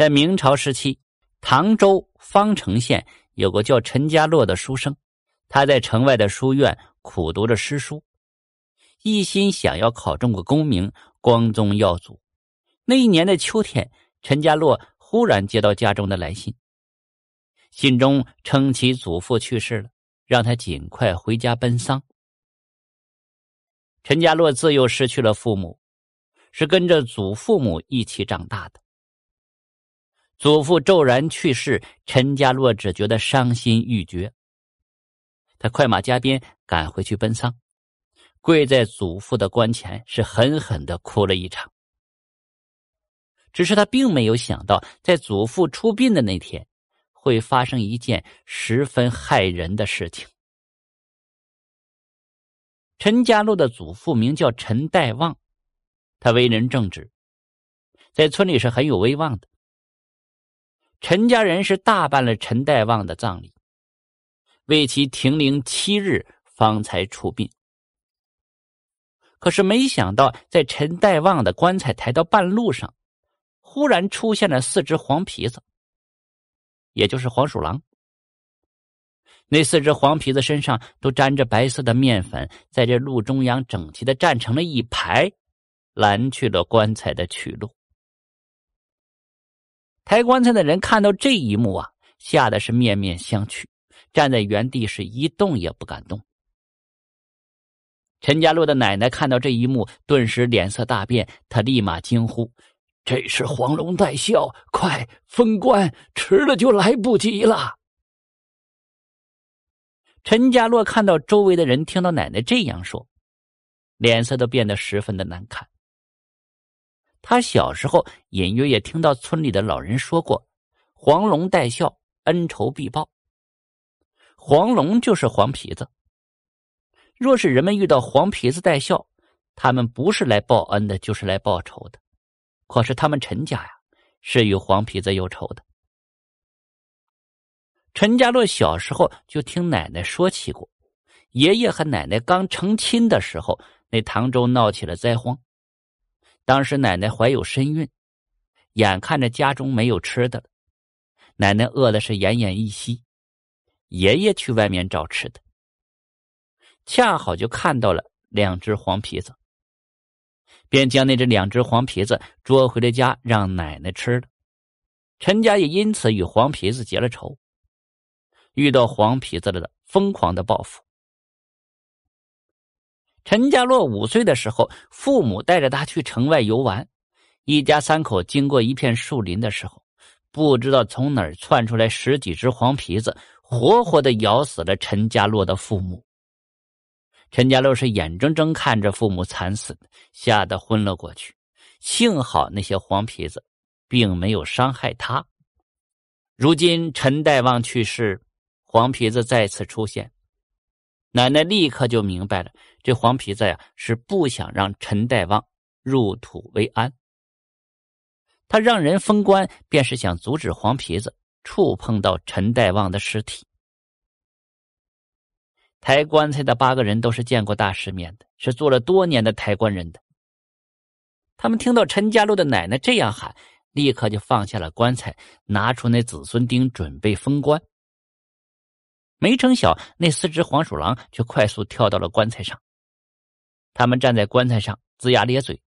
在明朝时期，唐州方城县有个叫陈家洛的书生，他在城外的书院苦读着诗书，一心想要考中个功名，光宗耀祖。那一年的秋天，陈家洛忽然接到家中的来信，信中称其祖父去世了，让他尽快回家奔丧。陈家洛自幼失去了父母，是跟着祖父母一起长大的。祖父骤然去世，陈家洛只觉得伤心欲绝。他快马加鞭赶回去奔丧，跪在祖父的棺前，是狠狠的哭了一场。只是他并没有想到，在祖父出殡的那天，会发生一件十分骇人的事情。陈家洛的祖父名叫陈代旺，他为人正直，在村里是很有威望的。陈家人是大办了陈代旺的葬礼，为其停灵七日，方才出殡。可是没想到，在陈代旺的棺材抬到半路上，忽然出现了四只黄皮子，也就是黄鼠狼。那四只黄皮子身上都沾着白色的面粉，在这路中央整齐的站成了一排，拦去了棺材的去路。抬棺材的人看到这一幕啊，吓得是面面相觑，站在原地是一动也不敢动。陈家洛的奶奶看到这一幕，顿时脸色大变，她立马惊呼：“这是黄龙在笑，快封棺，迟了就来不及了。”陈家洛看到周围的人听到奶奶这样说，脸色都变得十分的难看。他小时候隐约也听到村里的老人说过：“黄龙带孝，恩仇必报。”黄龙就是黄皮子。若是人们遇到黄皮子带孝，他们不是来报恩的，就是来报仇的。可是他们陈家呀，是与黄皮子有仇的。陈家洛小时候就听奶奶说起过，爷爷和奶奶刚成亲的时候，那唐州闹起了灾荒。当时奶奶怀有身孕，眼看着家中没有吃的，奶奶饿的是奄奄一息。爷爷去外面找吃的，恰好就看到了两只黄皮子，便将那只两只黄皮子捉回了家，让奶奶吃了。陈家也因此与黄皮子结了仇，遇到黄皮子了的疯狂的报复。陈家洛五岁的时候，父母带着他去城外游玩。一家三口经过一片树林的时候，不知道从哪儿窜出来十几只黄皮子，活活的咬死了陈家洛的父母。陈家洛是眼睁睁看着父母惨死，吓得昏了过去。幸好那些黄皮子并没有伤害他。如今陈代旺去世，黄皮子再次出现。奶奶立刻就明白了，这黄皮子呀是不想让陈代旺入土为安。他让人封棺，便是想阻止黄皮子触碰到陈代旺的尸体。抬棺材的八个人都是见过大世面的，是做了多年的抬棺人的。他们听到陈家洛的奶奶这样喊，立刻就放下了棺材，拿出那子孙钉，准备封棺。没成想，那四只黄鼠狼却快速跳到了棺材上。他们站在棺材上，龇牙咧嘴，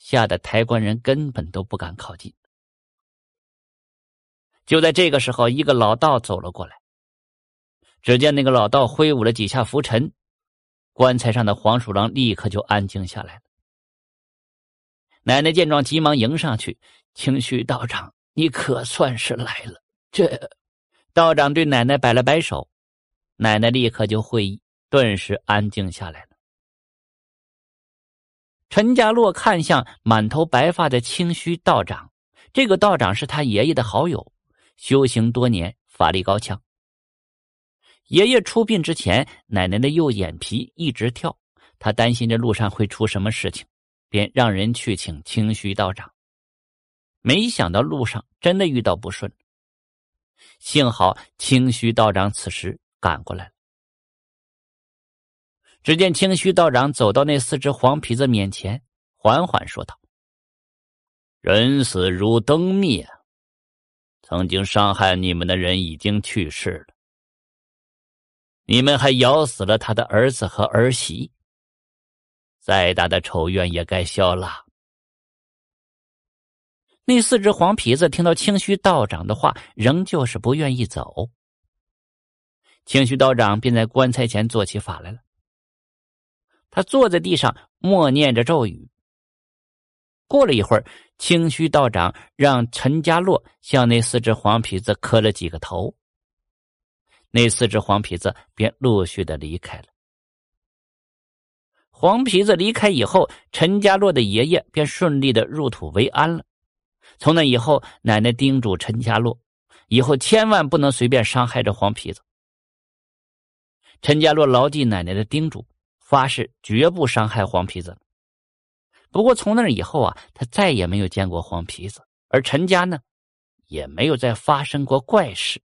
吓得抬棺人根本都不敢靠近。就在这个时候，一个老道走了过来。只见那个老道挥舞了几下拂尘，棺材上的黄鼠狼立刻就安静下来了。奶奶见状，急忙迎上去：“清虚道长，你可算是来了。”这道长对奶奶摆了摆手。奶奶立刻就会意，顿时安静下来了。陈家洛看向满头白发的清虚道长，这个道长是他爷爷的好友，修行多年，法力高强。爷爷出殡之前，奶奶的右眼皮一直跳，他担心这路上会出什么事情，便让人去请清虚道长。没想到路上真的遇到不顺，幸好清虚道长此时。赶过来了。只见清虚道长走到那四只黄皮子面前，缓缓说道：“人死如灯灭，曾经伤害你们的人已经去世了，你们还咬死了他的儿子和儿媳，再大的仇怨也该消了。那四只黄皮子听到清虚道长的话，仍旧是不愿意走。清虚道长便在棺材前做起法来了。他坐在地上默念着咒语。过了一会儿，清虚道长让陈家洛向那四只黄皮子磕了几个头，那四只黄皮子便陆续的离开了。黄皮子离开以后，陈家洛的爷爷便顺利的入土为安了。从那以后，奶奶叮嘱陈家洛，以后千万不能随便伤害这黄皮子。陈家洛牢记奶奶的叮嘱，发誓绝不伤害黄皮子。不过从那以后啊，他再也没有见过黄皮子，而陈家呢，也没有再发生过怪事。